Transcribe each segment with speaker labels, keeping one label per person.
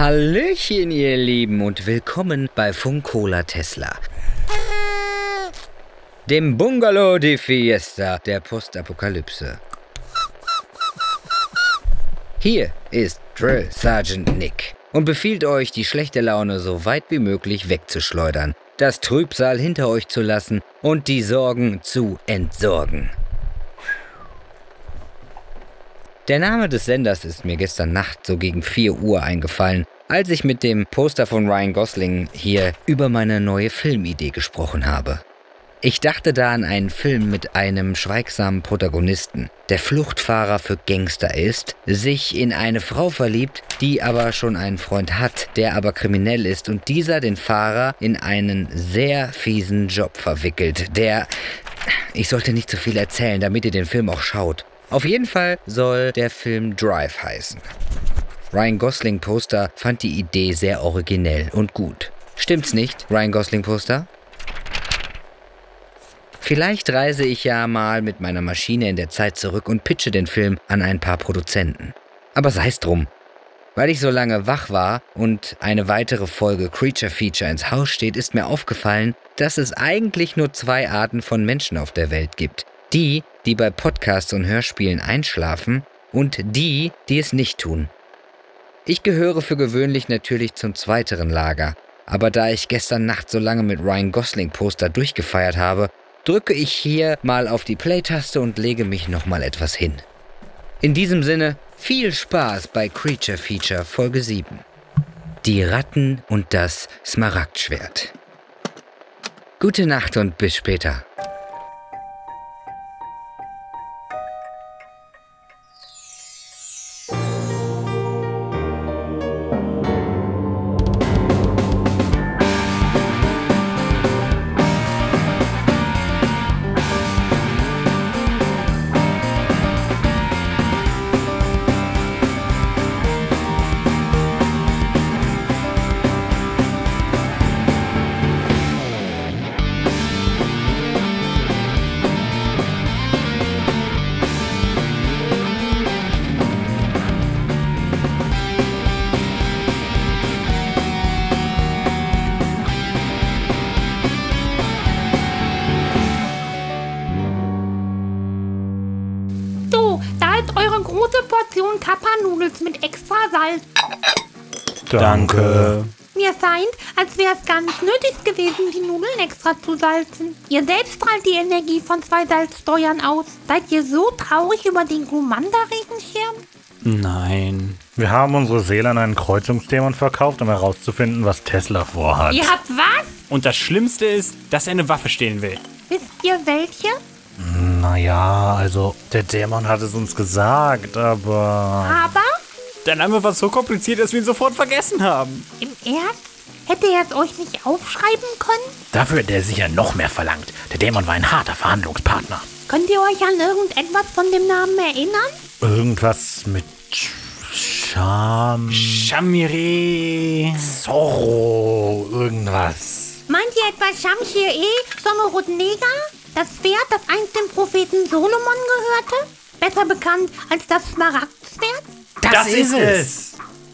Speaker 1: Hallöchen, ihr Lieben, und willkommen bei Funkola Tesla. Dem Bungalow de Fiesta der Postapokalypse. Hier ist Drill Sergeant Nick und befiehlt euch, die schlechte Laune so weit wie möglich wegzuschleudern, das Trübsal hinter euch zu lassen und die Sorgen zu entsorgen. Der Name des Senders ist mir gestern Nacht so gegen 4 Uhr eingefallen, als ich mit dem Poster von Ryan Gosling hier über meine neue Filmidee gesprochen habe. Ich dachte da an einen Film mit einem schweigsamen Protagonisten, der Fluchtfahrer für Gangster ist, sich in eine Frau verliebt, die aber schon einen Freund hat, der aber kriminell ist und dieser den Fahrer in einen sehr fiesen Job verwickelt, der... Ich sollte nicht zu viel erzählen, damit ihr den Film auch schaut. Auf jeden Fall soll der Film Drive heißen. Ryan Gosling Poster fand die Idee sehr originell und gut. Stimmt's nicht, Ryan Gosling Poster? Vielleicht reise ich ja mal mit meiner Maschine in der Zeit zurück und pitche den Film an ein paar Produzenten. Aber sei's drum. Weil ich so lange wach war und eine weitere Folge Creature Feature ins Haus steht, ist mir aufgefallen, dass es eigentlich nur zwei Arten von Menschen auf der Welt gibt. Die, die bei Podcasts und Hörspielen einschlafen und die, die es nicht tun. Ich gehöre für gewöhnlich natürlich zum zweiteren Lager, aber da ich gestern Nacht so lange mit Ryan Gosling Poster durchgefeiert habe, drücke ich hier mal auf die Play-Taste und lege mich nochmal etwas hin. In diesem Sinne, viel Spaß bei Creature Feature Folge 7. Die Ratten und das Smaragdschwert. Gute Nacht und bis später.
Speaker 2: Salz.
Speaker 3: Danke.
Speaker 2: Mir scheint, als wäre es gar nicht nötig gewesen, die Nudeln extra zu salzen. Ihr selbst strahlt die Energie von zwei Salzsteuern aus. Seid ihr so traurig über den Glumanda-Regenschirm?
Speaker 3: Nein.
Speaker 4: Wir haben unsere Seele an einen Kreuzungsdämon verkauft, um herauszufinden, was Tesla vorhat.
Speaker 2: Ihr habt was?
Speaker 3: Und das Schlimmste ist, dass er eine Waffe stehlen will.
Speaker 2: Wisst ihr welche?
Speaker 4: Naja, also der Dämon hat es uns gesagt, aber...
Speaker 2: Aber
Speaker 3: Der Name war so kompliziert, dass wir ihn sofort vergessen haben.
Speaker 2: im Ernst? Hätte er es euch nicht aufschreiben können?
Speaker 5: Dafür hätte er sicher noch mehr verlangt. Der Dämon war ein harter Verhandlungspartner.
Speaker 2: Könnt ihr euch an irgendetwas von dem Namen erinnern?
Speaker 4: Irgendwas mit Scham...
Speaker 3: Shamire.
Speaker 4: Zorro, irgendwas.
Speaker 2: Meint ihr etwa Shamshir-E, Sommerut Neger? Das Pferd, das einst dem Propheten Solomon gehörte? Besser bekannt als das Smaragdschwert?
Speaker 3: Das, ist es.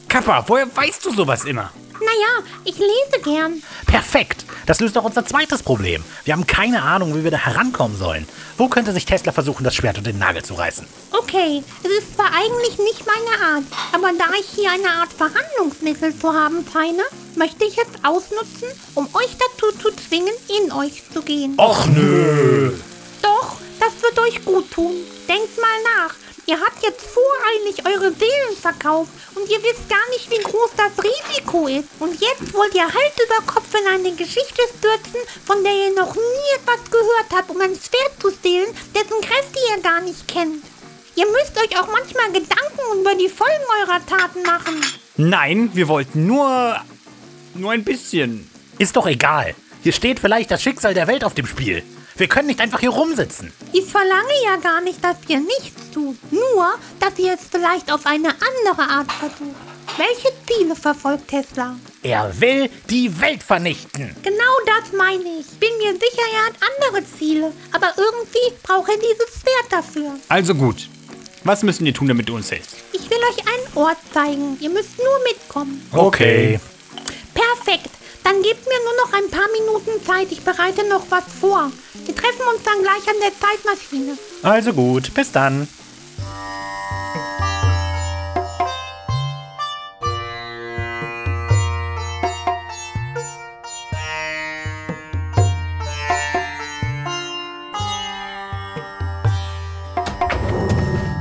Speaker 3: Kappa, woher weißt du sowas immer?
Speaker 2: Naja, ich lese gern.
Speaker 5: Perfekt. Das löst doch unser zweites Problem. Wir haben keine Ahnung, wie wir da herankommen sollen. Wo könnte sich Tesla versuchen, das Schwert und den Nagel zu reißen?
Speaker 2: Okay, es ist zwar eigentlich nicht meine Art, aber da ich hier eine Art Verhandlungsmittel zu haben scheine, möchte ich es ausnutzen, um euch dazu zu zwingen, in euch zu gehen.
Speaker 5: Och nö.
Speaker 2: Doch, das wird euch gut tun. Denkt mal nach. Ihr habt jetzt voreilig eure Seelen verkauft und ihr wisst gar nicht, wie groß das Risiko ist. Und jetzt wollt ihr Hals über Kopf in eine Geschichte stürzen, von der ihr noch nie etwas gehört habt, um ein Schwert zu stehlen, dessen Kräfte ihr gar nicht kennt. Ihr müsst euch auch manchmal Gedanken über die Folgen eurer Taten machen.
Speaker 3: Nein, wir wollten nur. nur ein bisschen.
Speaker 5: Ist doch egal. Hier steht vielleicht das Schicksal der Welt auf dem Spiel. Wir können nicht einfach hier rumsitzen.
Speaker 2: Ich verlange ja gar nicht, dass ihr nichts tut. Nur, dass ihr es vielleicht auf eine andere Art versucht. Welche Ziele verfolgt Tesla?
Speaker 5: Er will die Welt vernichten.
Speaker 2: Genau das meine ich. Bin mir sicher, er hat andere Ziele. Aber irgendwie braucht er dieses Schwert dafür.
Speaker 3: Also gut. Was müssen wir tun, damit du uns hilfst?
Speaker 2: Ich will will euch einen Ort zeigen. Ihr müsst nur mitkommen.
Speaker 3: Okay.
Speaker 2: Perfekt. Dann gebt mir nur noch ein paar Minuten Zeit. Ich bereite noch was vor. Wir treffen uns dann gleich an der Zeitmaschine.
Speaker 5: Also gut, bis dann.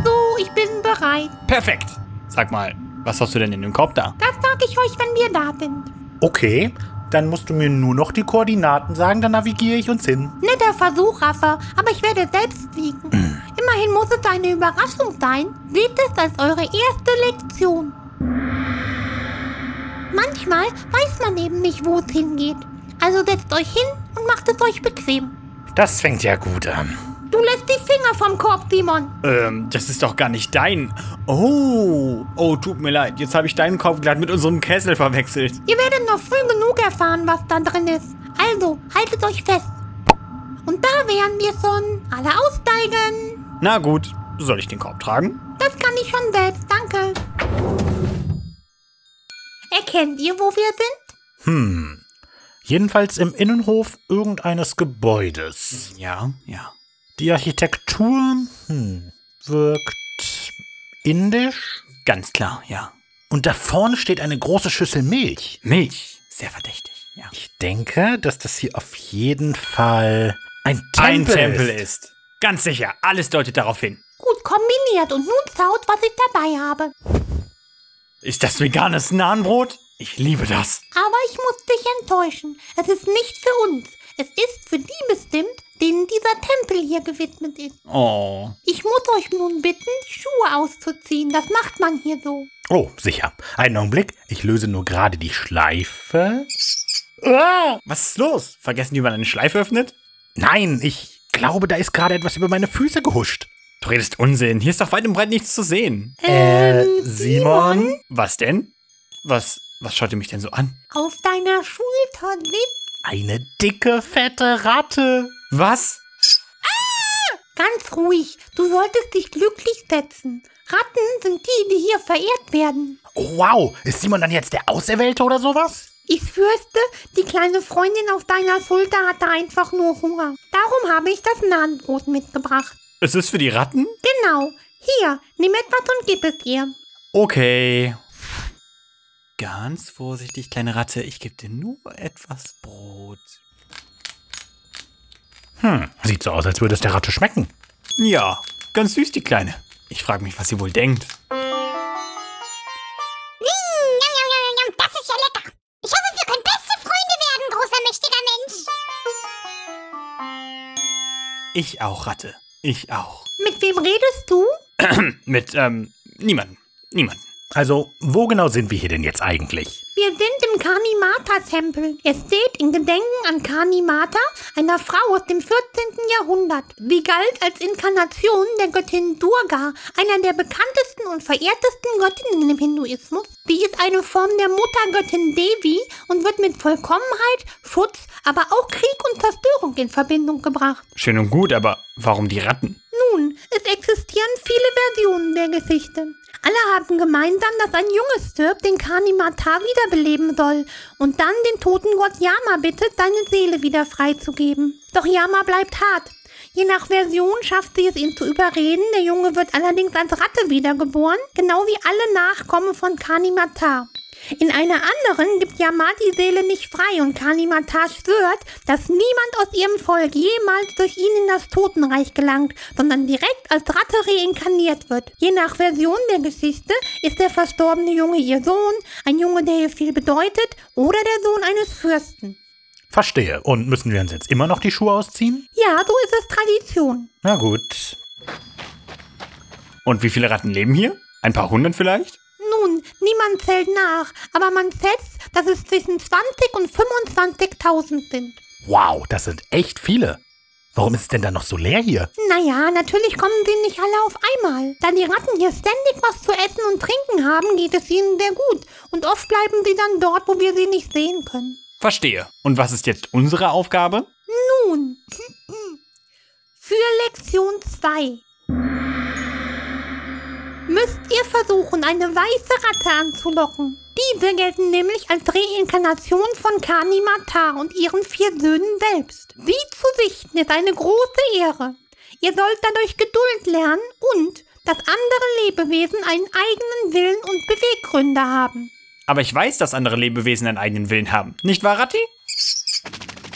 Speaker 2: So, ich bin bereit.
Speaker 3: Perfekt. Sag mal, was hast du denn in dem Korb da?
Speaker 2: Das sage ich euch, wenn wir da sind.
Speaker 5: Okay, dann musst du mir nur noch die Koordinaten sagen, dann navigiere ich uns hin.
Speaker 2: Netter Versuch, Raffa, aber ich werde selbst fliegen. Immerhin muss es eine Überraschung sein. Seht es als eure erste Lektion. Manchmal weiß man eben nicht, wo es hingeht. Also setzt euch hin und macht es euch bequem.
Speaker 5: Das fängt ja gut an.
Speaker 2: Du lässt die Finger vom Korb, Simon.
Speaker 3: Ähm, das ist doch gar nicht dein. Oh, oh, tut mir leid. Jetzt habe ich deinen Korb glatt mit unserem Kessel verwechselt.
Speaker 2: Ihr werdet noch früh genug erfahren, was da drin ist. Also, haltet euch fest. Und da wären wir schon. Alle aussteigen.
Speaker 3: Na gut, soll ich den Korb tragen?
Speaker 2: Das kann ich schon selbst, danke. Erkennt ihr, wo wir sind?
Speaker 5: Hm. Jedenfalls im Innenhof irgendeines Gebäudes.
Speaker 3: Ja, ja.
Speaker 5: Die Architektur, hm, wirkt indisch.
Speaker 3: Ganz klar, ja.
Speaker 5: Und da vorne steht eine große Schüssel Milch.
Speaker 3: Milch. Sehr verdächtig, ja.
Speaker 5: Ich denke, dass das hier auf jeden Fall ein Tempel,
Speaker 3: Ein Tempel
Speaker 5: ist.
Speaker 3: ist. Ganz sicher, alles deutet darauf hin.
Speaker 2: Gut kombiniert und nun schaut, was ich dabei habe.
Speaker 3: Ist das veganes Nahenbrot? Ich liebe das.
Speaker 2: Aber ich muss dich enttäuschen. Es ist nicht für uns. Es ist für die bestimmt, denen dieser Tempel hier gewidmet ist.
Speaker 3: Oh.
Speaker 2: Ich muss euch nun bitten, die Schuhe auszuziehen. Das macht man hier so.
Speaker 5: Oh, sicher. Einen Augenblick. Ich löse nur gerade die Schleife. Ah!
Speaker 3: Was ist los? Vergessen, wie man eine Schleife öffnet?
Speaker 5: Nein, ich glaube, da ist gerade etwas über meine Füße gehuscht.
Speaker 3: Du redest Unsinn. Hier ist doch weit und breit nichts zu sehen.
Speaker 5: Äh, Simon?
Speaker 3: Was denn? Was, was schaut ihr mich denn so an?
Speaker 2: Auf deiner Schulter liegt
Speaker 5: Eine dicke, fette Ratte.
Speaker 3: Was?
Speaker 2: ganz ruhig. Du solltest dich glücklich setzen. Ratten sind die, die hier verehrt werden.
Speaker 5: Oh, wow. Ist Simon dann jetzt der Auserwählte oder sowas?
Speaker 2: Ich fürchte, die kleine Freundin auf deiner Schulter hatte einfach nur Hunger. Darum habe ich das Nahenbrot mitgebracht.
Speaker 3: Es ist für die Ratten?
Speaker 2: Genau. Hier, nimm etwas und gib es ihr.
Speaker 3: Okay. Ganz vorsichtig, kleine Ratte. Ich gebe dir nur etwas Brot.
Speaker 5: Hm, sieht so aus, als würde es der Ratte schmecken.
Speaker 3: Ja, ganz süß, die Kleine. Ich frage mich, was sie wohl denkt.
Speaker 6: Das ist ja lecker. Ich hoffe, wir können beste Freunde werden, großer, mächtiger Mensch.
Speaker 3: Ich auch, Ratte. Ich auch.
Speaker 2: Mit wem redest du?
Speaker 3: Mit, ähm, niemandem. Niemanden.
Speaker 5: Also, wo genau sind wir hier denn jetzt eigentlich?
Speaker 2: Wir sind im Kanimata-Tempel. Es steht in Gedenken an Kanimata, einer Frau aus dem 14. Jahrhundert. Sie galt als Inkarnation der Göttin Durga, einer der bekanntesten und verehrtesten Göttinnen im Hinduismus. Sie ist eine Form der Muttergöttin Devi und wird mit Vollkommenheit, Schutz, aber auch Krieg und Zerstörung in Verbindung gebracht.
Speaker 3: Schön und gut, aber warum die Ratten?
Speaker 2: Nun, es existieren viele Versionen der Geschichte. Alle haben gemeinsam, dass ein Junge stirbt, den Kanimata wiederbeleben soll und dann den toten Gott Yama bittet, seine Seele wieder freizugeben. Doch Yama bleibt hart. Je nach Version schafft sie es, ihn zu überreden. Der Junge wird allerdings als Ratte wiedergeboren, genau wie alle Nachkommen von Kanimata. In einer anderen gibt Yama die Seele nicht frei und Kanimata schwört, dass niemand aus ihrem Volk jemals durch ihn in das Totenreich gelangt, sondern direkt als Ratte reinkarniert wird. Je nach Version der Geschichte ist der verstorbene Junge ihr Sohn, ein Junge, der ihr viel bedeutet, oder der Sohn eines Fürsten.
Speaker 5: Verstehe. Und müssen wir uns jetzt immer noch die Schuhe ausziehen?
Speaker 2: Ja, so ist es Tradition.
Speaker 5: Na gut.
Speaker 3: Und wie viele Ratten leben hier? Ein paar hundert vielleicht?
Speaker 2: Nun, niemand zählt nach, aber man schätzt, dass es zwischen 20 und 25.000 sind.
Speaker 5: Wow, das sind echt viele. Warum ist es denn dann noch so leer hier?
Speaker 2: Naja, natürlich kommen sie nicht alle auf einmal. Da die Ratten hier ständig was zu essen und trinken haben, geht es ihnen sehr gut. Und oft bleiben sie dann dort, wo wir sie nicht sehen können.
Speaker 3: Verstehe. Und was ist jetzt unsere Aufgabe?
Speaker 2: Nun, für Lektion 2. müsst ihr versuchen, eine weiße Ratte anzulocken. Diese gelten nämlich als Reinkarnation von Kani Matar und ihren vier Söhnen selbst. Sie zu sichten ist eine große Ehre. Ihr sollt dadurch Geduld lernen und dass andere Lebewesen einen eigenen Willen und Beweggründe haben.
Speaker 3: Aber ich weiß, dass andere Lebewesen einen eigenen Willen haben. Nicht wahr, Ratti?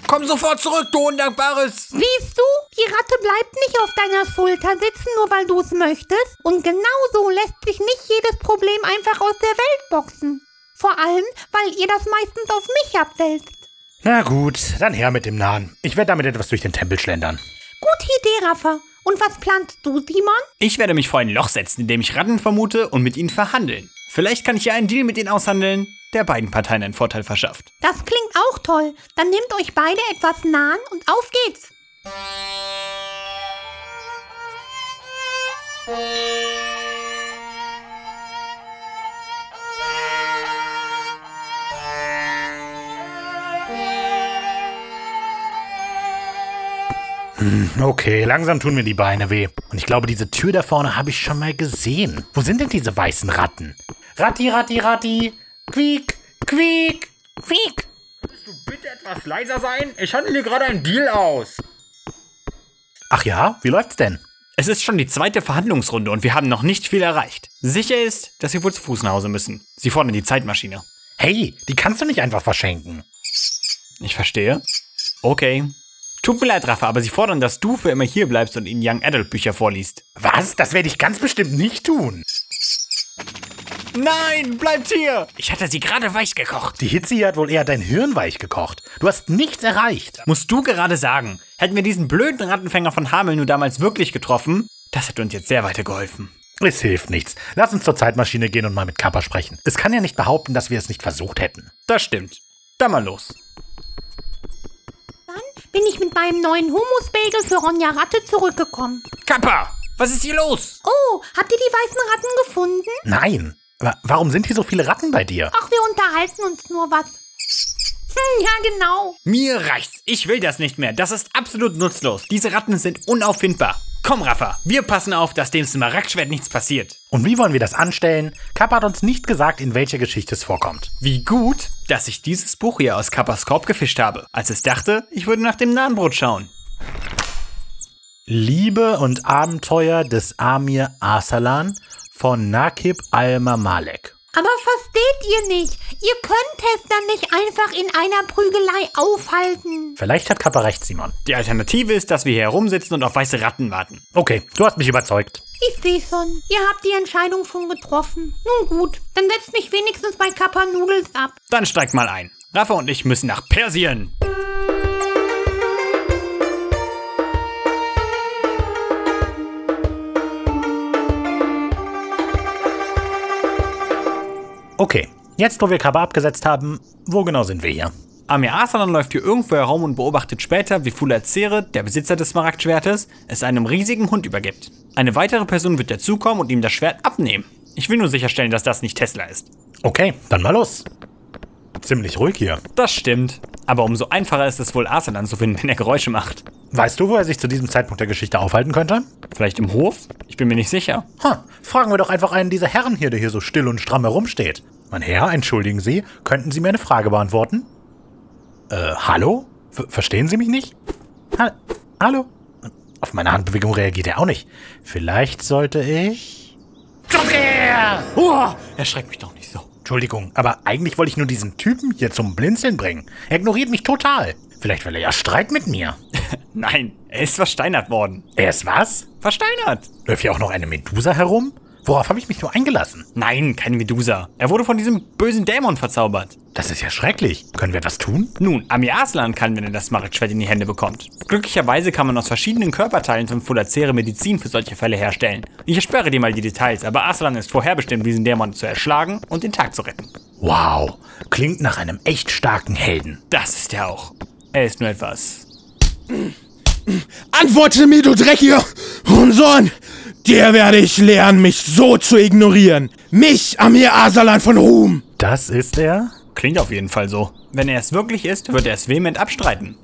Speaker 3: Komm sofort zurück, du Undankbares!
Speaker 2: Siehst du, die Ratte bleibt nicht auf deiner Schulter sitzen, nur weil du es möchtest. Und genauso lässt sich nicht jedes Problem einfach aus der Welt boxen. Vor allem, weil ihr das meistens auf mich abwälzt.
Speaker 5: Na gut, dann her mit dem Nahen. Ich werde damit etwas durch den Tempel schlendern.
Speaker 2: Gute Idee, Raffa. Und was planst du, Simon?
Speaker 3: Ich werde mich vor ein Loch setzen, in dem ich Ratten vermute und mit ihnen verhandeln. Vielleicht kann ich ja einen Deal mit ihnen aushandeln, der beiden Parteien einen Vorteil verschafft.
Speaker 2: Das klingt auch toll. Dann nehmt euch beide etwas nahen und auf geht's.
Speaker 5: Okay, langsam tun mir die Beine weh. Und ich glaube, diese Tür da vorne habe ich schon mal gesehen. Wo sind denn diese weißen Ratten? Ratti, Ratti, Ratti. Quiek, quiek, quiek.
Speaker 3: Bitte etwas leiser sein? Ich handle hier gerade einen Deal aus.
Speaker 5: Ach ja, wie läuft's denn?
Speaker 3: Es ist schon die zweite Verhandlungsrunde und wir haben noch nicht viel erreicht. Sicher ist, dass wir wohl zu Fuß nach Hause müssen. Sie fordern die Zeitmaschine.
Speaker 5: Hey, die kannst du nicht einfach verschenken.
Speaker 3: Ich verstehe. Okay. Tut mir leid, Rafa, aber sie fordern, dass du für immer hier bleibst und ihnen Young Adult Bücher vorliest.
Speaker 5: Was? Das werde ich ganz bestimmt nicht tun.
Speaker 3: Nein, bleibt hier! Ich hatte sie gerade weich gekocht.
Speaker 5: Die Hitze hier hat wohl eher dein Hirn weich gekocht. Du hast nichts erreicht.
Speaker 3: Musst du gerade sagen, hätten wir diesen blöden Rattenfänger von Hameln nur damals wirklich getroffen, das hätte uns jetzt sehr weitergeholfen.
Speaker 5: Es hilft nichts. Lass uns zur Zeitmaschine gehen und mal mit Kappa sprechen. Es kann ja nicht behaupten, dass wir es nicht versucht hätten.
Speaker 3: Das stimmt. Dann mal los.
Speaker 2: Dann bin ich mit meinem neuen Humusbagel für Ronja Ratte zurückgekommen.
Speaker 3: Kappa! Was ist hier los?
Speaker 2: Oh, habt ihr die weißen Ratten gefunden?
Speaker 5: Nein. Aber warum sind hier so viele Ratten bei dir?
Speaker 2: Ach, wir unterhalten uns nur was. Hm, ja, genau.
Speaker 3: Mir reicht's. Ich will das nicht mehr. Das ist absolut nutzlos. Diese Ratten sind unauffindbar. Komm, Rafa, wir passen auf, dass dem Smaragdschwert nichts passiert.
Speaker 5: Und wie wollen wir das anstellen? Kappa hat uns nicht gesagt, in welcher Geschichte es vorkommt.
Speaker 3: Wie gut, dass ich dieses Buch hier aus Kappas Korb gefischt habe, als es dachte, ich würde nach dem Nahenbrot schauen.
Speaker 5: Liebe und Abenteuer des Amir Arsalan von Nakib al-Mamalek.
Speaker 2: Aber versteht ihr nicht? Ihr könnt Tester nicht einfach in einer Prügelei aufhalten.
Speaker 5: Vielleicht hat Kappa recht, Simon.
Speaker 3: Die Alternative ist, dass wir hier herumsitzen und auf weiße Ratten warten.
Speaker 5: Okay, du hast mich überzeugt.
Speaker 2: Ich sehe schon. Ihr habt die Entscheidung schon getroffen. Nun gut, dann setzt mich wenigstens bei Kappa Noodles ab.
Speaker 3: Dann steigt mal ein. Rafa und ich müssen nach Persien.
Speaker 5: Okay, jetzt wo wir Kappa abgesetzt haben, wo genau sind wir hier?
Speaker 3: Amir Arsalan läuft hier irgendwo herum und beobachtet später, wie Fula Zere, der Besitzer des Smaragdschwertes, es einem riesigen Hund übergibt. Eine weitere Person wird dazukommen und ihm das Schwert abnehmen. Ich will nur sicherstellen, dass das nicht Tesla ist.
Speaker 5: Okay, dann mal los. Ziemlich ruhig hier.
Speaker 3: Das stimmt. Aber umso einfacher ist es wohl, Arsalan zu finden, wenn er Geräusche macht.
Speaker 5: Weißt du, wo er sich zu diesem Zeitpunkt der Geschichte aufhalten könnte?
Speaker 3: Vielleicht im Hof? Ich bin mir nicht sicher.
Speaker 5: Ha, fragen wir doch einfach einen dieser Herren hier, der hier so still und stramm herumsteht. Mein Herr, entschuldigen Sie, könnten Sie mir eine Frage beantworten? Äh, hallo? Ver verstehen Sie mich nicht? Ha hallo? Auf meine Handbewegung reagiert er auch nicht. Vielleicht sollte ich... Joker!
Speaker 3: Oh, erschreckt mich doch nicht.
Speaker 5: Entschuldigung, aber eigentlich wollte ich nur diesen Typen hier zum Blinzeln bringen. Er ignoriert mich total. Vielleicht will er ja Streit mit mir.
Speaker 3: Nein, er ist versteinert worden.
Speaker 5: Er ist was?
Speaker 3: Versteinert?
Speaker 5: Läuft hier auch noch eine Medusa herum? Worauf habe ich mich nur eingelassen?
Speaker 3: Nein, kein Medusa. Er wurde von diesem bösen Dämon verzaubert.
Speaker 5: Das ist ja schrecklich. Können wir etwas tun?
Speaker 3: Nun, Amir Aslan kann, wenn er das Smaragdschwert in die Hände bekommt. Glücklicherweise kann man aus verschiedenen Körperteilen von Fulacere Medizin für solche Fälle herstellen. Ich ersperre dir mal die Details, aber Aslan ist vorherbestimmt, diesen Dämon zu erschlagen und den Tag zu retten.
Speaker 5: Wow, klingt nach einem echt starken Helden.
Speaker 3: Das ist er auch. Er ist nur etwas.
Speaker 7: Antworte mir, du dreckiger Hurensohn! Dir werde ich lernen, mich so zu ignorieren. Mich, Amir Asalan von Ruhm.
Speaker 5: Das ist er?
Speaker 3: Klingt auf jeden Fall so. Wenn er es wirklich ist, wird er es vehement abstreiten.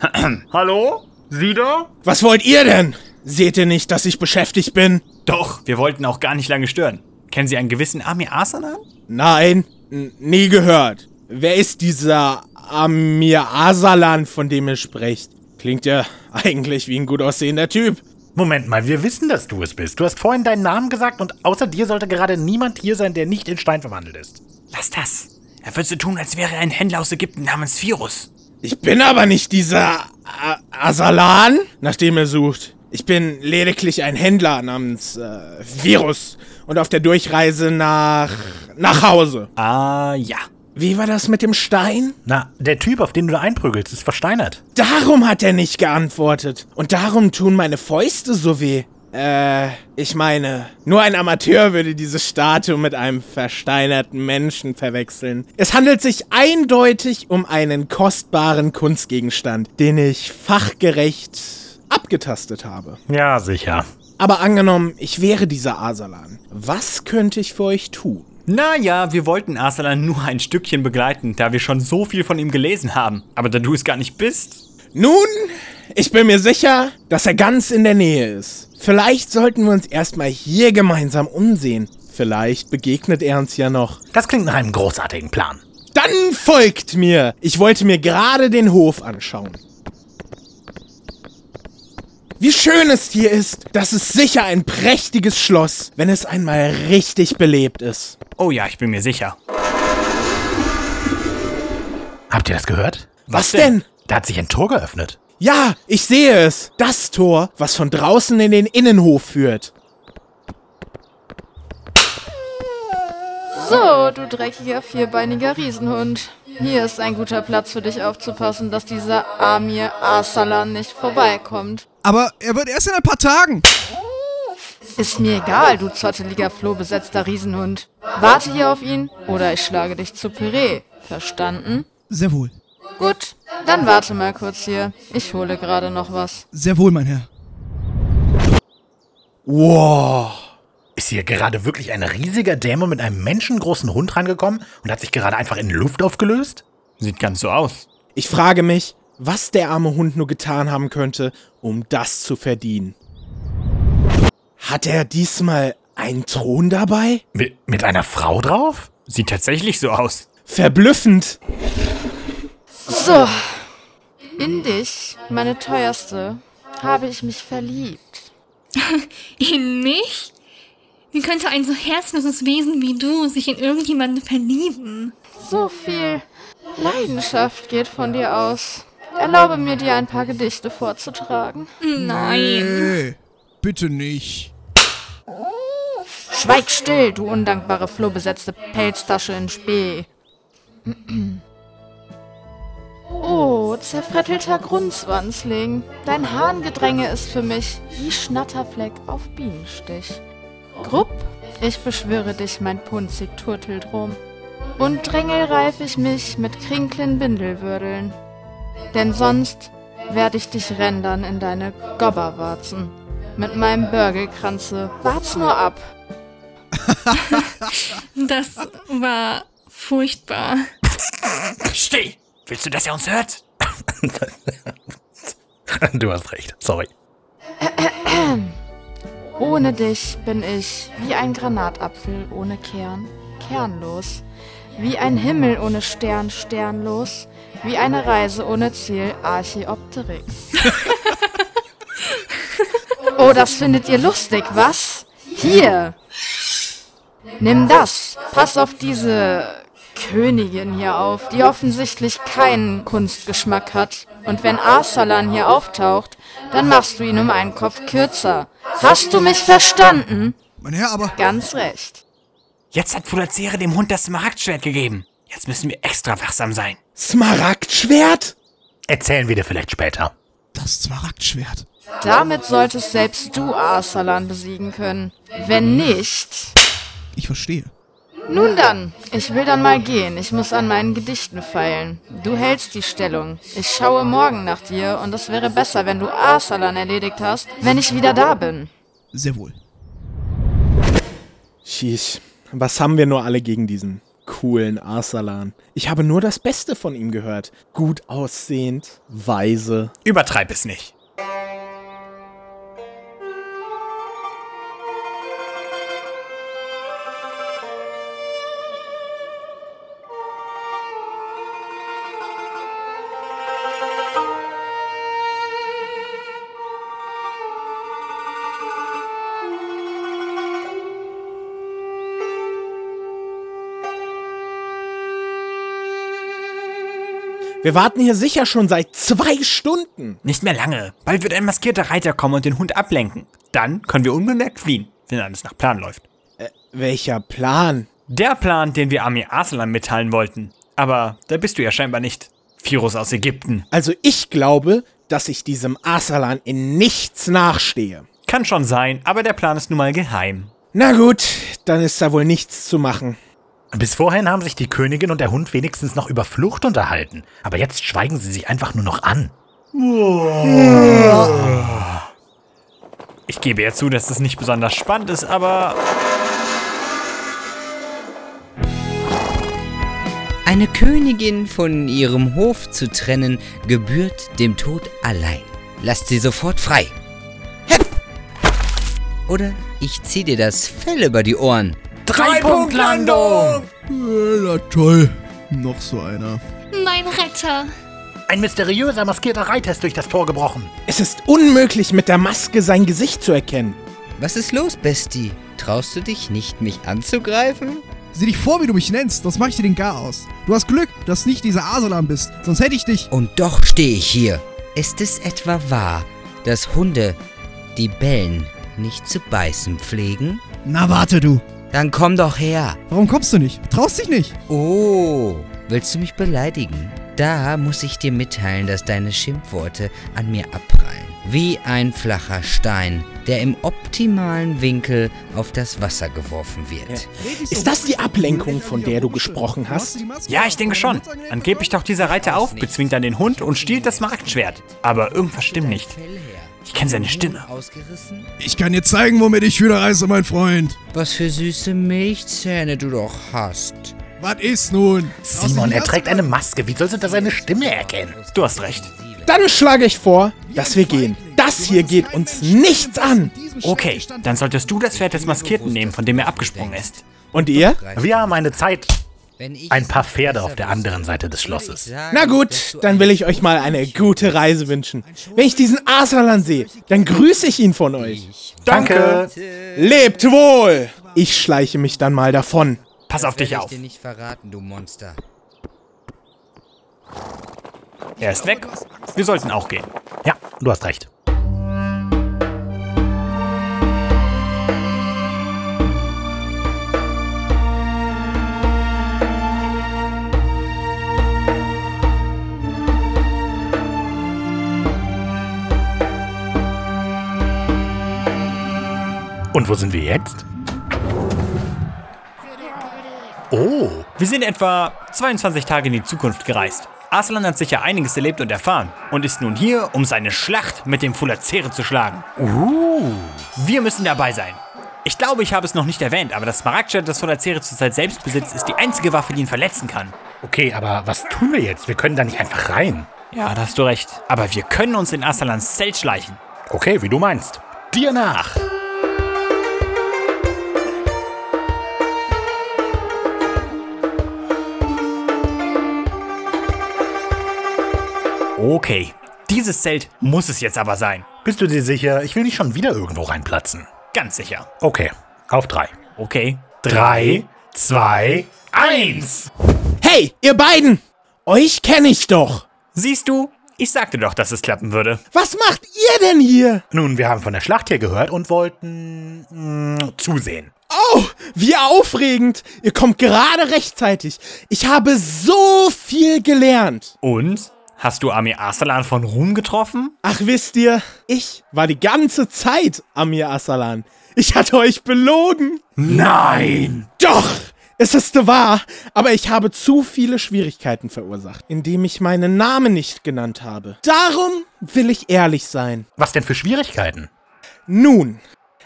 Speaker 3: Hallo? Sie da?
Speaker 7: Was wollt ihr denn? Seht ihr nicht, dass ich beschäftigt bin?
Speaker 3: Doch, wir wollten auch gar nicht lange stören. Kennen Sie einen gewissen Amir Arsalan?
Speaker 7: Nein, nie gehört. Wer ist dieser Amir Asalan, von dem ihr sprecht? Klingt ja eigentlich wie ein gut aussehender Typ.
Speaker 5: Moment mal, wir wissen, dass du es bist. Du hast vorhin deinen Namen gesagt und außer dir sollte gerade niemand hier sein, der nicht in Stein verwandelt ist.
Speaker 3: Lass das. Er wird so tun, als wäre er ein Händler aus Ägypten namens Virus.
Speaker 7: Ich bin aber nicht dieser A Asalan, nach dem er sucht. Ich bin lediglich ein Händler namens äh, Virus und auf der Durchreise nach nach Hause.
Speaker 3: Ah, ja.
Speaker 7: Wie war das mit dem Stein?
Speaker 5: Na, der Typ, auf den du da einprügelst, ist versteinert.
Speaker 7: Darum hat er nicht geantwortet. Und darum tun meine Fäuste so weh. Äh, ich meine, nur ein Amateur würde diese Statue mit einem versteinerten Menschen verwechseln. Es handelt sich eindeutig um einen kostbaren Kunstgegenstand, den ich fachgerecht abgetastet habe.
Speaker 5: Ja, sicher.
Speaker 7: Aber angenommen, ich wäre dieser Asalan. Was könnte ich für euch tun?
Speaker 3: Naja, wir wollten Arsalan nur ein Stückchen begleiten, da wir schon so viel von ihm gelesen haben. Aber da du es gar nicht bist.
Speaker 7: Nun, ich bin mir sicher, dass er ganz in der Nähe ist. Vielleicht sollten wir uns erstmal hier gemeinsam umsehen. Vielleicht begegnet er uns ja noch.
Speaker 5: Das klingt nach einem großartigen Plan.
Speaker 7: Dann folgt mir! Ich wollte mir gerade den Hof anschauen. Wie schön es hier ist! Das ist sicher ein prächtiges Schloss, wenn es einmal richtig belebt ist.
Speaker 3: Oh ja, ich bin mir sicher.
Speaker 5: Habt ihr das gehört?
Speaker 7: Was, denn?
Speaker 5: Da hat sich ein Tor geöffnet.
Speaker 7: Ja, ich sehe es. Das Tor, was von draußen in den Innenhof führt.
Speaker 8: So, du dreckiger vierbeiniger Riesenhund. Hier ist ein guter Platz für dich aufzupassen, dass dieser Amir Arsalan nicht vorbeikommt.
Speaker 9: Aber er wird erst in ein paar Tagen.
Speaker 8: Ist mir egal, du zotteliger, flohbesetzter Riesenhund. Warte hier auf ihn oder ich schlage dich zu Püree. Verstanden?
Speaker 9: Sehr wohl.
Speaker 8: Gut, dann warte mal kurz hier. Ich hole gerade noch was.
Speaker 9: Sehr wohl, mein Herr.
Speaker 7: Wow.
Speaker 5: Ist hier gerade wirklich ein riesiger Dämon mit einem menschengroßen Hund rangekommen und hat sich gerade einfach in Luft aufgelöst?
Speaker 3: Sieht ganz so aus.
Speaker 7: Ich frage mich, was der arme Hund nur getan haben könnte, um das zu verdienen. Hat er diesmal einen Thron dabei?
Speaker 5: Mit, mit einer Frau drauf?
Speaker 3: Sieht tatsächlich so aus.
Speaker 7: Verblüffend.
Speaker 8: So. In dich, meine teuerste, habe ich mich verliebt.
Speaker 2: In mich? Wie könnte ein so herzloses Wesen wie du sich in irgendjemanden verlieben?
Speaker 8: So viel Leidenschaft geht von dir aus. Erlaube mir, dir ein paar Gedichte vorzutragen.
Speaker 2: Nein.
Speaker 9: Nee, bitte nicht.
Speaker 8: Schweig still, du undankbare, flohbesetzte Pelztasche in Spee. Oh, zerfrettelter Grunzwanzling. Dein Harngedränge ist für mich wie Schnatterfleck auf Bienenstich. Grupp, ich beschwöre dich, mein punzig Turteldrum. Und drängelreif ich mich mit krinklen Bindelwürdeln. Denn sonst werd ich dich rendern in deine Gobberwarzen. Mit meinem Börgelkranze. Wart's nur ab.
Speaker 2: Das war furchtbar.
Speaker 3: Still! Willst du, dass er uns hört?
Speaker 5: Du hast recht, sorry.
Speaker 8: Ohne dich bin ich wie ein Granatapfel ohne Kern, kernlos. Wie ein Himmel ohne Stern, sternlos. Wie eine Reise ohne Ziel, Archäopteryx. oh, das findet ihr lustig, was? Hier! Nimm das. Pass auf diese Königin hier auf, die offensichtlich keinen Kunstgeschmack hat. Und wenn Arsalan hier auftaucht, dann machst du ihn um einen Kopf kürzer. Hast du mich verstanden?
Speaker 9: Mein Herr, aber
Speaker 8: Ganz recht.
Speaker 3: Jetzt hat Fulazere dem Hund das Smaragdschwert gegeben. Jetzt müssen wir extra wachsam sein.
Speaker 7: Smaragdschwert?
Speaker 5: Erzählen wir dir vielleicht später.
Speaker 9: das Smaragdschwert.
Speaker 8: Damit solltest selbst du Arsalan besiegen können. Wenn nicht...
Speaker 9: Ich verstehe.
Speaker 8: Nun dann, ich will dann mal gehen. Ich muss an meinen Gedichten feilen. Du hältst die Stellung. Ich schaue morgen nach dir und es wäre besser, wenn du Arsalan erledigt hast, wenn ich wieder da bin.
Speaker 9: Sehr wohl.
Speaker 7: Sheesh, was haben wir nur alle gegen diesen coolen Arsalan? Ich habe nur das Beste von ihm gehört. Gut aussehend, weise.
Speaker 3: Übertreib es nicht.
Speaker 7: Wir warten hier sicher schon seit zwei Stunden.
Speaker 3: Nicht mehr lange. Bald wird ein maskierter Reiter kommen und den Hund ablenken. Dann können wir unbemerkt fliehen, wenn alles nach Plan läuft.
Speaker 7: Welcher Plan?
Speaker 3: Der Plan, den wir Amir Arslan mitteilen wollten. Aber da bist du ja scheinbar nicht. Virus aus Ägypten.
Speaker 7: Also ich glaube, dass ich diesem Asalan in nichts nachstehe.
Speaker 3: Kann schon sein, aber der Plan ist nun mal geheim.
Speaker 7: Na gut, dann ist da wohl nichts zu machen.
Speaker 5: Bis vorhin haben sich die Königin und der Hund wenigstens noch über Flucht unterhalten. Aber jetzt schweigen sie sich einfach nur noch an.
Speaker 3: Ich gebe ja zu, dass es nicht besonders spannend ist, aber
Speaker 1: Eine Königin von ihrem Hof zu trennen, gebührt dem Tod allein. Lasst sie sofort frei. Oder ich zieh dir das Fell über die Ohren.
Speaker 3: Drei-Punkt-Landung!
Speaker 9: Äh, na toll. Noch so einer.
Speaker 6: Mein Retter.
Speaker 5: Ein mysteriöser maskierter Reiter ist durch das Tor gebrochen.
Speaker 7: Es ist unmöglich, mit der Maske sein Gesicht zu erkennen.
Speaker 1: Was ist los, Bestie? Traust du dich nicht, mich anzugreifen?
Speaker 9: Sieh dich vor, wie du mich nennst, das mach ich dir den Gar aus. Du hast Glück, dass nicht dieser Asalan bist, sonst hätte ich dich.
Speaker 1: Und doch stehe ich hier. Ist es etwa wahr, dass Hunde, die bellen, nicht zu beißen pflegen?
Speaker 9: Na warte du.
Speaker 1: Dann komm doch her.
Speaker 9: Warum kommst du nicht? Traust dich nicht?
Speaker 1: Oh, willst du mich beleidigen? Da muss ich dir mitteilen, dass deine Schimpfworte an mir abprallen. Wie ein flacher Stein, der im optimalen Winkel auf das Wasser geworfen wird.
Speaker 7: Ist das die Ablenkung, von der du gesprochen hast?
Speaker 3: Ja, ich denke schon. Angeblich taucht dieser Reiter auf, bezwingt dann den Hund und stiehlt das Marktschwert. Aber irgendwas stimmt nicht. Ich kenne seine Stimme.
Speaker 1: Ausgerissen?
Speaker 9: Ich kann dir zeigen, womit ich Hühner reiße, mein Freund.
Speaker 1: Was für süße Milchzähne du doch hast.
Speaker 9: Was ist nun?
Speaker 5: Simon, er trägt eine Maske. Wie sollst du da seine Stimme erkennen?
Speaker 3: Du hast recht.
Speaker 7: Dann schlage ich vor, dass wir gehen. Das hier geht uns nichts an.
Speaker 3: Okay, dann solltest du das Pferd des Maskierten nehmen, von dem er abgesprungen ist.
Speaker 7: Und ihr?
Speaker 5: Wir haben eine Zeit.
Speaker 1: Wenn ich
Speaker 5: Ein paar Pferde auf der anderen Seite des Schlosses.
Speaker 1: sagen,
Speaker 7: Na gut, dann will ich euch mal eine gute Reise wünschen. Wenn ich diesen Asalan sehe, dann grüße ich ihn von euch.
Speaker 5: Danke.
Speaker 7: Lebt wohl! Ich schleiche mich dann mal davon.
Speaker 3: Pass auf dich auf.
Speaker 1: dir nicht verraten, du Monster.
Speaker 3: Er ist weg. Wir sollten auch gehen.
Speaker 5: Ja, du hast recht. Und wo sind wir jetzt? Oh,
Speaker 3: Wir sind etwa 22 Tage in die Zukunft gereist. Arslan hat sicher einiges erlebt und erfahren und ist nun hier, um seine Schlacht mit dem Fulazere zu schlagen. Wir müssen dabei sein. Ich glaube, ich habe es noch nicht erwähnt, aber das Smaragdschwert, das Fulazere zurzeit selbst besitzt, ist die einzige Waffe, die ihn verletzen kann.
Speaker 5: okay, aber was tun wir jetzt? Wir können da nicht einfach rein.
Speaker 3: Ja, da hast du recht. Aber wir können uns in Arsalans Zelt schleichen.
Speaker 5: Okay, wie du meinst. Dir nach.
Speaker 3: Okay, dieses Zelt muss es jetzt aber sein.
Speaker 5: Bist du dir sicher? Ich will nicht schon wieder irgendwo reinplatzen.
Speaker 3: Ganz sicher.
Speaker 5: Okay, auf drei.
Speaker 3: Okay.
Speaker 5: Drei, zwei, eins.
Speaker 7: Hey, ihr beiden! Euch kenne ich doch.
Speaker 3: Siehst du, ich sagte doch, dass es klappen würde.
Speaker 7: Was macht ihr denn hier?
Speaker 5: Nun, wir haben von der Schlacht hier gehört und wollten mh, zusehen.
Speaker 7: Oh, wie aufregend! Ihr kommt gerade rechtzeitig. Ich habe so viel gelernt.
Speaker 3: Und? Hast du Amir Arsalan von Ruhm getroffen?
Speaker 7: Ach, wisst ihr, ich war die ganze Zeit Amir Asalan. Ich hatte euch belogen.
Speaker 5: Nein!
Speaker 7: Doch, es ist wahr, aber ich habe zu viele Schwierigkeiten verursacht, indem ich meinen Namen nicht genannt habe. Darum will ich ehrlich sein.
Speaker 5: Was denn für Schwierigkeiten?
Speaker 7: Nun,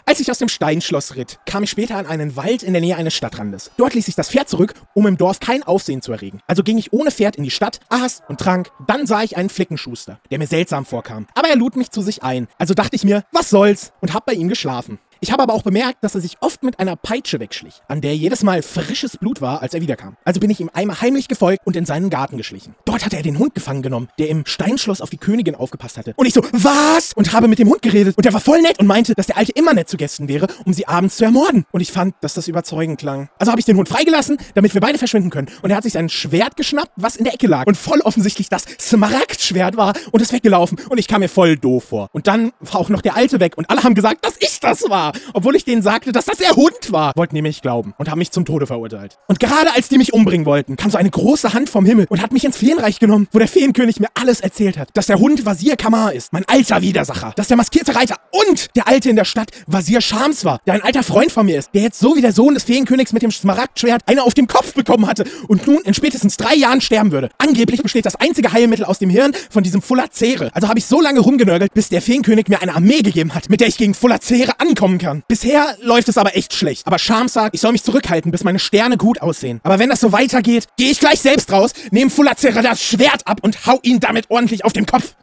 Speaker 7: als ich aus dem Steinschloss ritt, kam ich später an einen Wald in der Nähe eines Stadtrandes. Dort ließ ich das Pferd zurück, um im Dorf kein Aufsehen zu erregen. Also ging ich ohne Pferd in die Stadt, aß und trank. Dann sah ich einen Flickenschuster, der mir seltsam vorkam. Aber er lud mich zu sich ein. Also dachte ich mir, was soll's? Und hab bei ihm geschlafen. Ich habe aber auch bemerkt, dass er sich oft mit einer Peitsche wegschlich, an der jedes Mal frisches Blut war, als er wiederkam. Also bin ich ihm einmal heimlich gefolgt und in seinen Garten geschlichen. Dort hatte er den Hund gefangen genommen, der im Steinschloss auf die Königin aufgepasst hatte. Und ich so, was? Und habe mit dem Hund geredet. Und der war voll nett und meinte, dass der Alte immer nett zu Gästen wäre, um sie abends zu ermorden. Und ich fand, dass das überzeugend klang. Also habe ich den Hund freigelassen, damit wir beide verschwinden können. Und er hat sich sein Schwert geschnappt, was in der Ecke lag. Und voll offensichtlich das Smaragdschwert war und ist weggelaufen. Und ich kam mir voll doof vor. Und dann war auch noch der Alte weg und alle haben gesagt, dass ich das war. Obwohl ich denen sagte, dass das der Hund war. Wollten die mich glauben und haben mich zum Tode verurteilt. Und gerade als die mich umbringen wollten, kam so eine große Hand vom Himmel und hat mich ins Feenreich genommen, wo der Feenkönig mir alles erzählt hat. Dass der Hund Vasir Kamar ist, mein alter Widersacher. Dass der maskierte Reiter und der Alte in der Stadt Vasir Shams war, der ein alter Freund von mir ist, der jetzt so wie der Sohn des Feenkönigs mit dem Smaragdschwert eine auf dem Kopf bekommen hatte und nun in spätestens drei Jahren sterben würde. Angeblich besteht das einzige Heilmittel aus dem Hirn von diesem Fulazere. Also habe ich so lange rumgenörgelt, bis der Feenkönig mir eine Armee gegeben hat, mit der ich gegen Fulazere ankommen kann. Bisher läuft es aber echt schlecht. Aber Shams sagt, ich soll mich zurückhalten, bis meine Sterne gut aussehen. Aber wenn das so weitergeht, gehe ich gleich selbst raus, nehme Fulazere das Schwert ab und hau ihn damit ordentlich auf den Kopf.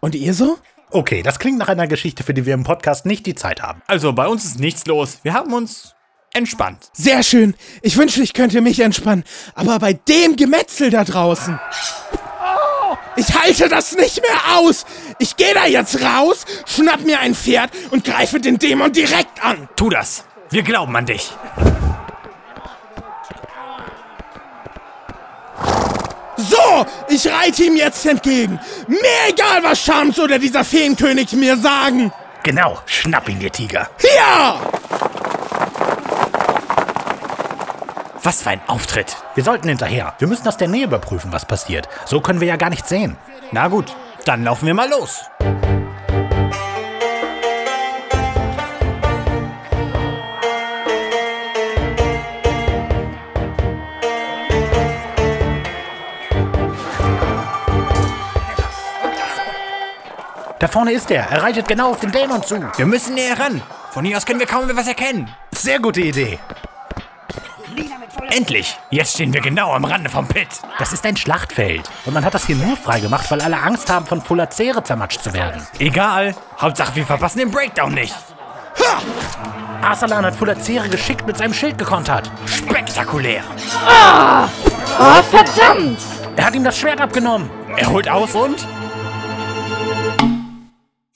Speaker 7: Und ihr so?
Speaker 5: Okay, das klingt nach einer Geschichte, für die wir im Podcast nicht die Zeit haben.
Speaker 3: Also bei uns ist nichts los. Wir haben uns entspannt.
Speaker 7: Sehr schön. Ich wünschte, ich könnte mich entspannen. Aber bei dem Gemetzel da draußen. Ich halte das nicht mehr aus. Ich gehe da jetzt raus, schnapp mir ein Pferd und greife den Dämon direkt an.
Speaker 3: Tu das. Wir glauben an dich.
Speaker 7: So, ich reite ihm jetzt entgegen. Mir egal, was Shams oder dieser Feenkönig mir sagen.
Speaker 5: Genau, schnapp ihn, ihr Tiger.
Speaker 7: Ja!
Speaker 3: Was für ein Auftritt.
Speaker 5: Wir sollten hinterher. Wir müssen aus der Nähe überprüfen, was passiert. So können wir ja gar nichts sehen.
Speaker 3: Na gut, dann laufen wir mal los.
Speaker 5: Da vorne ist er. Er reitet genau auf den Dämon zu.
Speaker 3: Wir müssen näher ran. Von hier aus können wir kaum mehr was erkennen.
Speaker 5: Sehr gute Idee.
Speaker 3: Endlich! Jetzt stehen wir genau am Rande vom Pit.
Speaker 5: Das ist ein Schlachtfeld. Und man hat das hier nur freigemacht, weil alle Angst haben, von Fulazere zermatscht zu werden.
Speaker 3: Egal. Hauptsache, wir verpassen den Breakdown nicht.
Speaker 5: Arsalan hat Fulazere geschickt mit seinem Schild gekontert.
Speaker 3: Spektakulär.
Speaker 8: Oh, verdammt!
Speaker 5: Er hat ihm das Schwert abgenommen.
Speaker 3: Er holt aus und...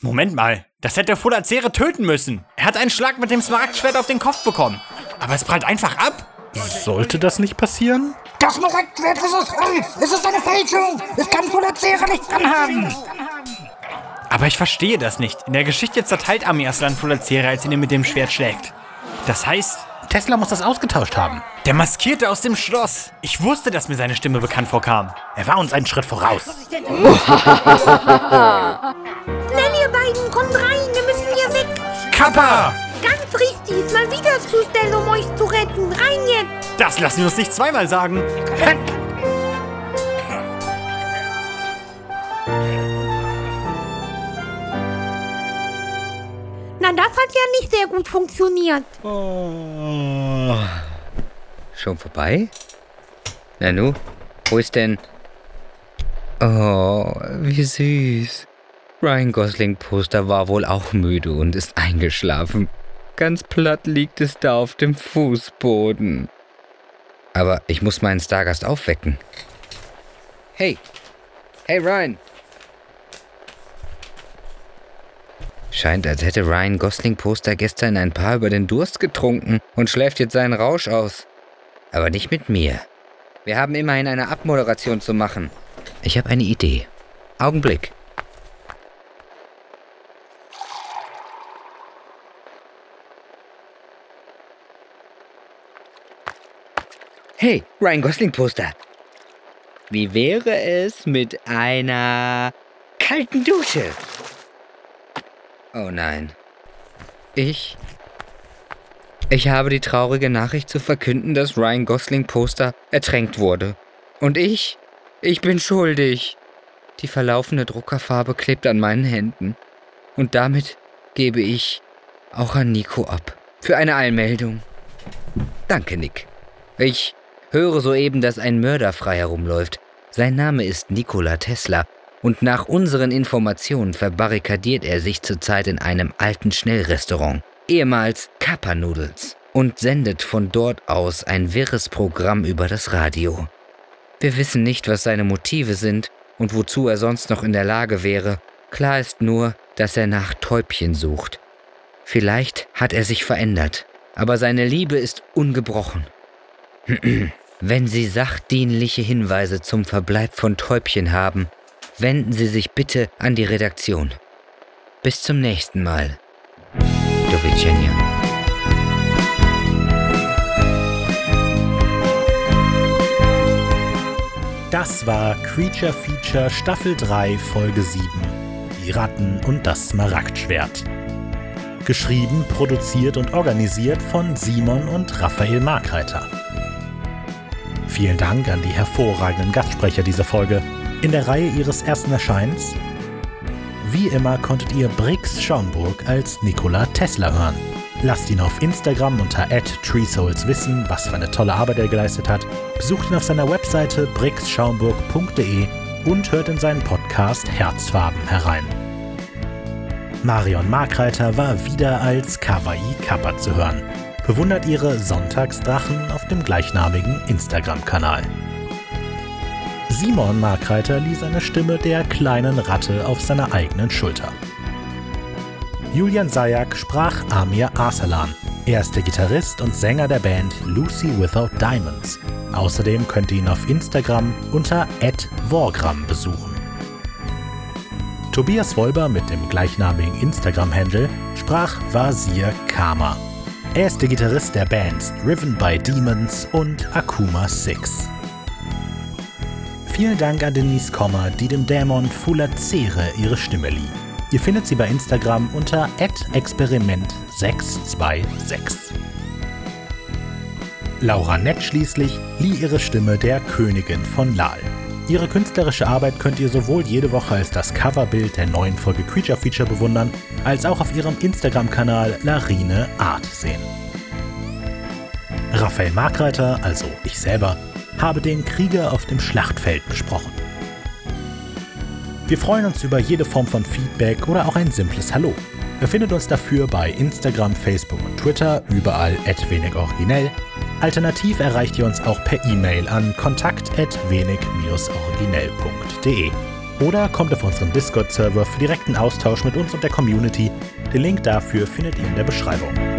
Speaker 3: Moment mal. Das hätte Fulazere töten müssen. Er hat einen Schlag mit dem Smaragdschwert auf den Kopf bekommen. Aber es prallt einfach ab.
Speaker 5: Sollte das nicht passieren?
Speaker 6: Das Smaragdschwert ist aus Holz. Es ist eine Fälschung. Es kann Fulazere nichts anhaben.
Speaker 3: Aber ich verstehe das nicht. In der Geschichte zerteilt Ami Aslan Fulazere, als ihn mit dem Schwert schlägt. Das heißt,
Speaker 5: Tesla muss das ausgetauscht haben.
Speaker 3: der Maskierte aus dem Schloss. Ich wusste, dass mir seine Stimme bekannt vorkam.
Speaker 5: Er war uns einen Schritt voraus.
Speaker 2: Schnell, ihr beiden, kommt rein, wir müssen hier weg.
Speaker 3: Kappa!
Speaker 2: Ganz richtig, mal wieder zustellen, um euch zu retten. Rein jetzt.
Speaker 3: Das lassen wir uns nicht zweimal sagen.
Speaker 2: Na, das hat ja nicht sehr gut funktioniert.
Speaker 1: Oh. Schon vorbei? Na nu, wo ist denn... Oh, wie süß. Ryan Gosling Poster war wohl auch müde und ist eingeschlafen. Ganz platt liegt es da auf dem Fußboden. Aber ich muss meinen Stargast aufwecken. Hey! Hey Ryan! Scheint, als hätte Ryan Gosling Poster gestern ein paar über den Durst getrunken und schläft jetzt seinen Rausch aus. Aber nicht mit mir. Wir haben immerhin eine Abmoderation zu machen. Ich habe eine Idee. Augenblick. Hey, Ryan Gosling Poster. Wie wäre es mit einer kalten Dusche? Oh nein. Ich. Ich habe die traurige Nachricht zu verkünden, dass Ryan Gosling Poster ertränkt wurde. Und ich. Ich bin schuldig. Die verlaufene Druckerfarbe klebt an meinen Händen. Und damit gebe ich auch an Nico ab. Für eine Eilmeldung. Danke, Nick. Ich höre soeben, dass ein Mörder frei herumläuft. Sein Name ist Nikola Tesla und nach unseren Informationen verbarrikadiert er sich zurzeit in einem alten Schnellrestaurant. ehemals Kappa Noodles, und sendet von dort aus ein wirres Programm über das Radio. Wir wissen nicht, was seine Motive sind und wozu er sonst noch in der Lage wäre. Klar ist nur, dass er nach Täubchen sucht. Vielleicht hat er sich verändert, aber seine Liebe ist ungebrochen. Wenn Sie sachdienliche Hinweise zum Verbleib von Täubchen haben, wenden Sie sich bitte an die Redaktion. Bis zum nächsten Mal. Dovicenia.
Speaker 5: Das war Creature Feature Staffel 3 Folge 7. Die Ratten und das Smaragdschwert. Geschrieben, produziert und organisiert von Simon und Raphael Markreiter. Vielen Dank an die hervorragenden Gastsprecher dieser Folge. In der Reihe ihres ersten Erscheins wie immer konntet ihr Brix Schaumburg als Nikola Tesla hören. Lasst ihn auf Instagram unter @treesouls wissen, was für eine tolle Arbeit er geleistet hat. Besucht ihn auf seiner Webseite brixschaumburg.de und hört in seinen Podcast Herzfarben herein. Marion Markreiter war wieder als Kawaii Kappa zu hören. Bewundert ihre Sonntagsdrachen auf dem gleichnamigen Instagram-Kanal. Simon Markreiter ließ seine Stimme der kleinen Ratte auf seiner eigenen Schulter. Julian Sayak sprach Amir Arsalan. Er ist der Gitarrist und Sänger der Band Lucy Without Diamonds. Außerdem könnt ihr ihn auf Instagram unter @wargram besuchen. Tobias Wolber mit dem gleichnamigen Instagram-Handle sprach Vasir Kama. Er ist der Gitarrist der Bands Driven by Demons und Akuma 6. Vielen Dank an Denise Kommer, die dem Dämon Fulacere ihre Stimme lieh. Ihr findet sie bei Instagram unter experiment626. Laura Nett schließlich lieh ihre Stimme der Königin von Lal. Ihre künstlerische Arbeit könnt ihr sowohl jede Woche als das Coverbild der neuen Folge Creature Feature bewundern, als auch auf ihrem Instagram-Kanal Larine Art sehen. Raphael Markreiter, also ich selber, habe den Krieger auf dem Schlachtfeld besprochen. Wir freuen uns über jede Form von Feedback oder auch ein simples Hallo. Ihr findet uns dafür bei Instagram, Facebook und Twitter, überall wenig originell. Alternativ erreicht ihr uns auch per E-Mail an kontakt@wenig-originell.de oder kommt auf unseren Discord-Server für direkten Austausch mit uns und der Community. Den Link dafür findet ihr in der Beschreibung.